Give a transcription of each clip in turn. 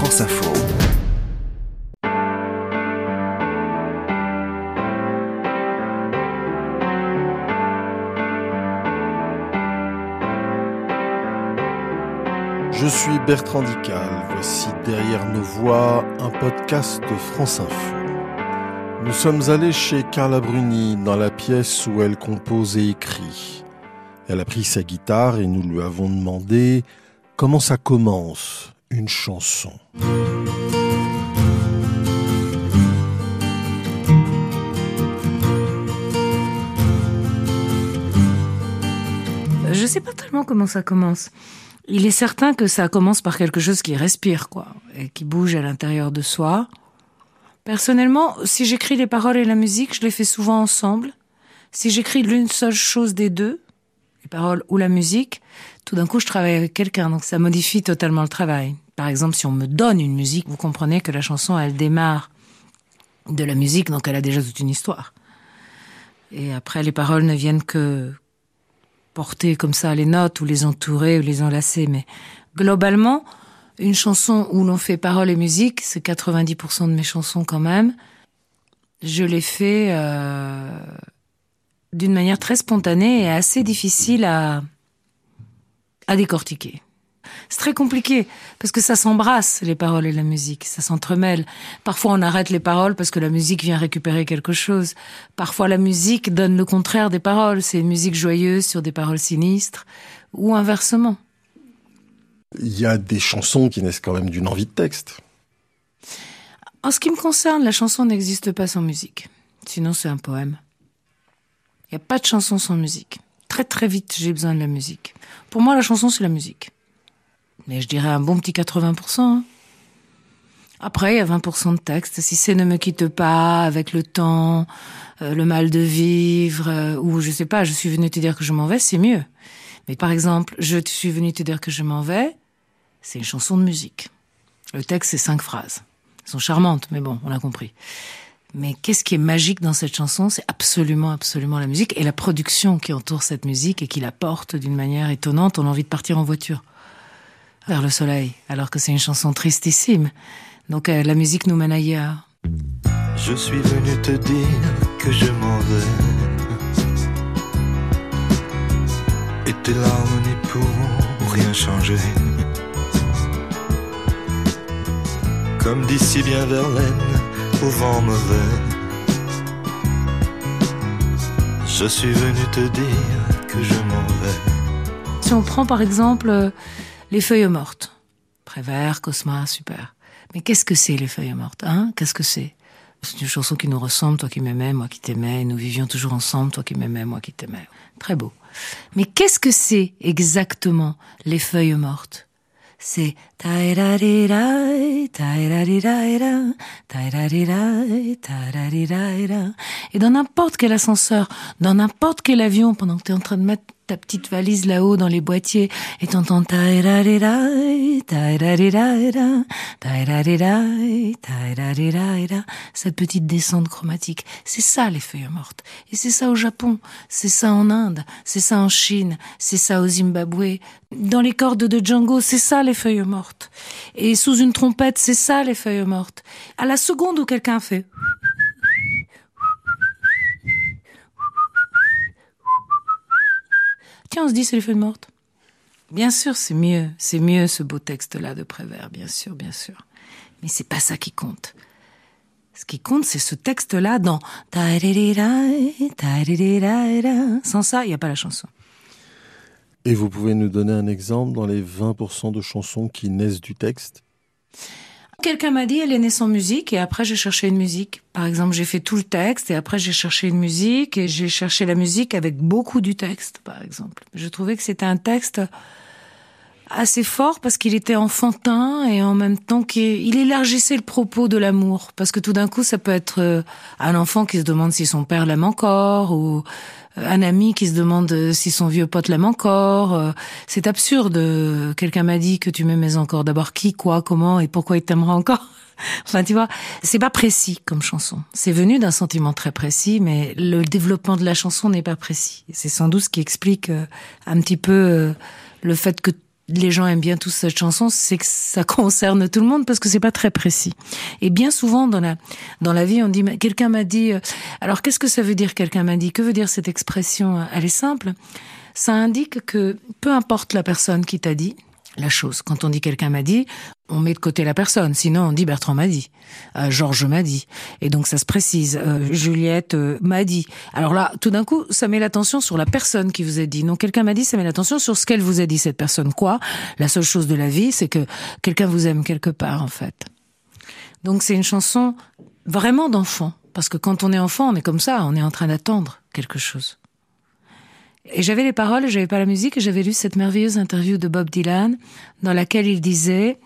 France Info. Je suis Bertrand Dical. Voici Derrière nos voix, un podcast de France Info. Nous sommes allés chez Carla Bruni dans la pièce où elle compose et écrit. Elle a pris sa guitare et nous lui avons demandé comment ça commence une chanson. Je sais pas tellement comment ça commence. Il est certain que ça commence par quelque chose qui respire, quoi, et qui bouge à l'intérieur de soi. Personnellement, si j'écris les paroles et la musique, je les fais souvent ensemble. Si j'écris l'une seule chose des deux, les paroles ou la musique, tout d'un coup, je travaille avec quelqu'un, donc ça modifie totalement le travail. Par exemple, si on me donne une musique, vous comprenez que la chanson, elle démarre de la musique, donc elle a déjà toute une histoire. Et après, les paroles ne viennent que porter comme ça les notes ou les entourer ou les enlacer. Mais globalement, une chanson où l'on fait paroles et musique, c'est 90% de mes chansons quand même. Je les fais euh, d'une manière très spontanée et assez difficile à, à décortiquer. C'est très compliqué parce que ça s'embrasse les paroles et la musique, ça s'entremêle. Parfois on arrête les paroles parce que la musique vient récupérer quelque chose. Parfois la musique donne le contraire des paroles, c'est une musique joyeuse sur des paroles sinistres ou inversement. Il y a des chansons qui naissent quand même d'une envie de texte. En ce qui me concerne, la chanson n'existe pas sans musique. Sinon, c'est un poème. Il n'y a pas de chanson sans musique. Très très vite, j'ai besoin de la musique. Pour moi, la chanson, c'est la musique. Mais je dirais un bon petit 80%. Hein. Après, il y a 20% de texte. Si c'est ne me quitte pas, avec le temps, euh, le mal de vivre, euh, ou je sais pas, je suis venu te dire que je m'en vais, c'est mieux. Mais par exemple, je suis venu te dire que je m'en vais, c'est une chanson de musique. Le texte, c'est cinq phrases. Elles sont charmantes, mais bon, on a compris. Mais qu'est-ce qui est magique dans cette chanson? C'est absolument, absolument la musique et la production qui entoure cette musique et qui la porte d'une manière étonnante. On a envie de partir en voiture vers le soleil, alors que c'est une chanson tristissime. Donc euh, la musique nous mène ailleurs. Je suis venu te dire que je m'en vais. Et tes larmes n'y pourront rien changer. Comme d'ici bien Verlaine, au vent mauvais. Je suis venu te dire que je m'en vais. Si on prend par exemple euh, les feuilles mortes, Prévert, Cosma, super. Mais qu'est-ce que c'est les feuilles mortes hein? Qu'est-ce que c'est? C'est une chanson qui nous ressemble, toi qui m'aimais, moi qui t'aimais, nous vivions toujours ensemble, toi qui m'aimais, moi qui t'aimais. Très beau. Mais qu'est-ce que c'est exactement les feuilles mortes? C'est et dans n'importe quel ascenseur, dans n'importe quel avion, pendant que tu es en train de mettre ta petite valise là-haut dans les boîtiers et t'entends cette petite descente chromatique. C'est ça les feuilles mortes. Et c'est ça au Japon, c'est ça en Inde, c'est ça en Chine, c'est ça au Zimbabwe. Dans les cordes de Django, c'est ça les feuilles mortes. Et sous une trompette, c'est ça les feuilles mortes. À la seconde où quelqu'un fait Tiens, on se dit c'est les feuilles mortes. Bien sûr, c'est mieux, c'est mieux ce beau texte-là de Prévert, bien sûr, bien sûr. Mais c'est pas ça qui compte. Ce qui compte, c'est ce texte-là dans Sans ça, il n'y a pas la chanson. Et vous pouvez nous donner un exemple dans les 20% de chansons qui naissent du texte? Quelqu'un m'a dit, elle est née sans musique, et après j'ai cherché une musique. Par exemple, j'ai fait tout le texte, et après j'ai cherché une musique, et j'ai cherché la musique avec beaucoup du texte, par exemple. Je trouvais que c'était un texte assez fort parce qu'il était enfantin et en même temps qu'il élargissait le propos de l'amour. Parce que tout d'un coup, ça peut être euh, un enfant qui se demande si son père l'aime encore ou euh, un ami qui se demande euh, si son vieux pote l'aime encore. C'est absurde. Quelqu'un m'a dit que tu m'aimais encore. D'abord qui, quoi, comment et pourquoi il t'aimera encore? Enfin, tu vois, c'est pas précis comme chanson. C'est venu d'un sentiment très précis, mais le développement de la chanson n'est pas précis. C'est sans doute ce qui explique un petit peu le fait que les gens aiment bien tous cette chanson, c'est que ça concerne tout le monde parce que c'est pas très précis. Et bien souvent dans la dans la vie, on dit quelqu'un m'a dit. euh, Alors qu'est-ce que ça veut dire Quelqu'un m'a dit? Que veut dire cette expression? Elle est simple. Ça indique que peu importe la personne qui t'a dit la chose. Quand on dit quelqu'un m'a dit, on met de côté la personne. Sinon, on dit Bertrand m'a dit, euh, Georges m'a dit. Et donc ça se précise. Euh, Juliette euh, m'a dit. Alors là, tout d'un coup, ça met l'attention sur la personne qui vous a dit. Non, quelqu'un m'a dit, ça met l'attention sur ce qu'elle vous a dit cette personne. Quoi? La seule chose de la vie, c'est que quelqu'un vous aime quelque part, en fait. Donc c'est une chanson vraiment d'enfant. Parce que quand on est enfant, on est comme ça, on est en train d'attendre quelque chose. Et j'avais les paroles, j'avais pas la musique, et j'avais lu cette merveilleuse interview de Bob Dylan, dans laquelle il disait,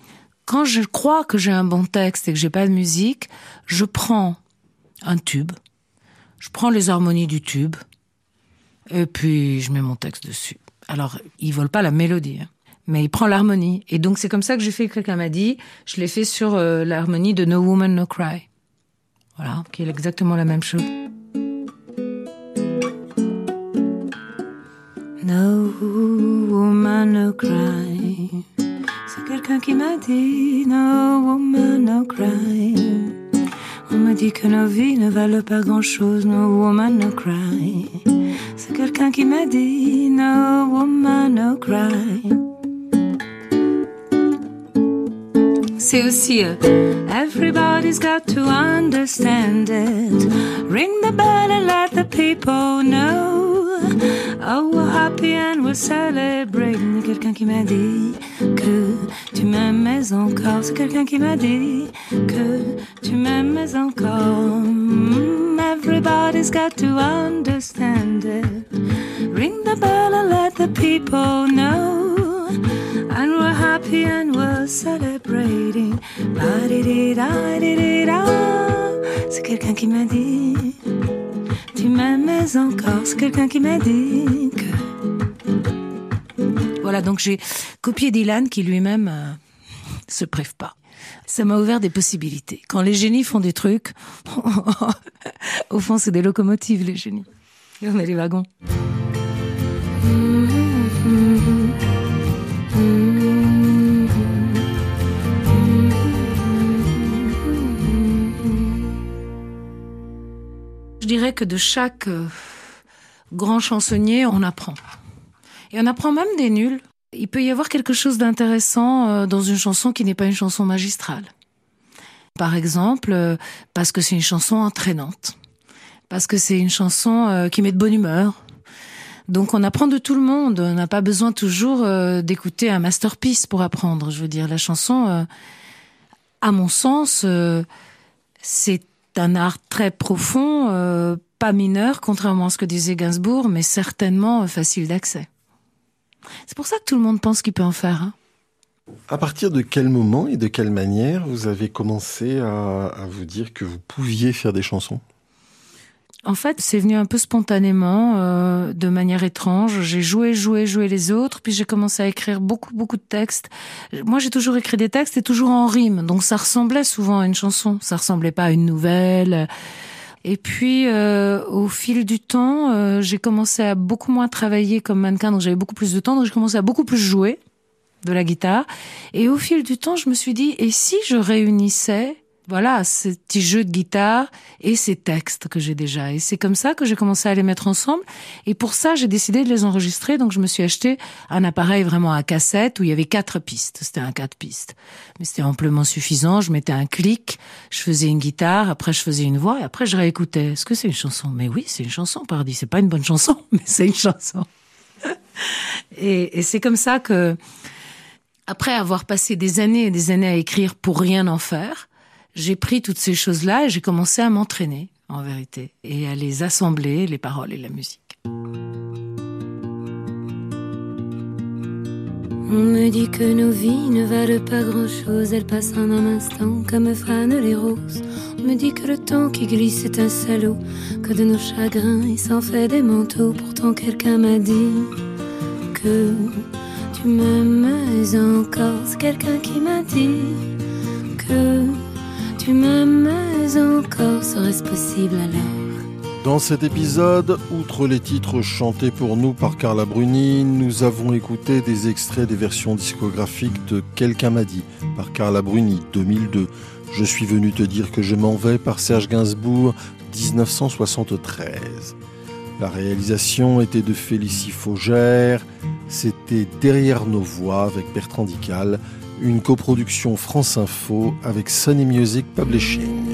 quand je crois que j'ai un bon texte et que j'ai pas de musique, je prends un tube, je prends les harmonies du tube, et puis je mets mon texte dessus. Alors, il vole pas la mélodie, hein, mais il prend l'harmonie. Et donc c'est comme ça que j'ai fait, quelqu'un m'a dit, je l'ai fait sur euh, l'harmonie de No Woman No Cry. Voilà, qui est exactement la même chose. No woman no cry. C'est quelqu'un qui m'a dit no woman no cry. On m'a dit que nos vies ne valent pas grand chose. No woman no cry. C'est quelqu'un qui m'a dit no woman no cry. Everybody's got to understand it. Ring the bell and let the people know. Oh, we're happy and we're celebrating. Quelqu'un qui m'a dit que tu m'aimes encore. C'est quelqu'un qui m'a dit que tu m'aimes encore. Mm, Everybody's got to understand it. Ring the bell and let the people know. And we're happy and we're celebrating. Ba-di-di-da-di-di-da. C'est quelqu'un qui m'a dit Tu m'aimais encore. C'est quelqu'un qui m'a dit que. Voilà, donc j'ai copié Dylan qui lui-même euh, se prive pas. Ça m'a ouvert des possibilités. Quand les génies font des trucs, au fond, c'est des locomotives, les génies. Et on est les wagons. Je dirais que de chaque euh, grand chansonnier, on apprend. Et on apprend même des nuls. Il peut y avoir quelque chose d'intéressant euh, dans une chanson qui n'est pas une chanson magistrale. Par exemple, euh, parce que c'est une chanson entraînante. Parce que c'est une chanson qui met de bonne humeur. Donc on apprend de tout le monde. On n'a pas besoin toujours d'écouter un masterpiece pour apprendre. Je veux dire, la chanson, à mon sens, c'est un art très profond, euh, pas mineur, contrairement à ce que disait Gainsbourg, mais certainement euh, facile d'accès. C'est pour ça que tout le monde pense qu'il peut en faire. Hein. À partir de quel moment et de quelle manière vous avez commencé à vous dire que vous pouviez faire des chansons? En fait, c'est venu un peu spontanément, euh, de manière étrange. J'ai joué, joué, joué les autres, puis j'ai commencé à écrire beaucoup, beaucoup de textes. Moi, j'ai toujours écrit des textes et toujours en rime, donc ça ressemblait souvent à une chanson. Ça ressemblait pas à une nouvelle. Et puis, euh, au fil du temps, euh, j'ai commencé à beaucoup moins travailler comme mannequin, donc j'avais beaucoup plus de temps, donc j'ai commencé à beaucoup plus jouer de la guitare. Et au fil du temps, je me suis dit, et si je réunissais, voilà, ce petit jeu de guitare et ces textes que j'ai déjà. Et c'est comme ça que j'ai commencé à les mettre ensemble. Et pour ça, j'ai décidé de les enregistrer. Donc, je me suis acheté un appareil vraiment à cassette où il y avait quatre pistes. C'était un quatre pistes. Mais c'était amplement suffisant. Je mettais un clic, je faisais une guitare, après je faisais une voix et après je réécoutais. Est-ce que c'est une chanson? Mais oui, c'est une chanson, pardi. C'est pas une bonne chanson, mais c'est une chanson. et c'est comme ça que, après avoir passé des années et des années à écrire pour rien en faire, j'ai pris toutes ces choses-là et j'ai commencé à m'entraîner, en vérité, et à les assembler, les paroles et la musique. On me dit que nos vies ne valent pas grand-chose, elles passent en un instant comme fanent les roses. On me dit que le temps qui glisse est un salaud, que de nos chagrins il s'en fait des manteaux. Pourtant quelqu'un m'a dit que tu m'aimais encore. C'est quelqu'un qui m'a dit que tu m'aimais encore. Serait-ce possible alors Dans cet épisode, outre les titres chantés pour nous par Carla Bruni, nous avons écouté des extraits des versions discographiques de Quelqu'un m'a dit par Carla Bruni 2002. Je suis venu te dire que je m'en vais par Serge Gainsbourg 1973. La réalisation était de Félicie Faugère. C'était Derrière nos voix avec Bertrand Dical, une coproduction France Info avec Sony Music Publishing.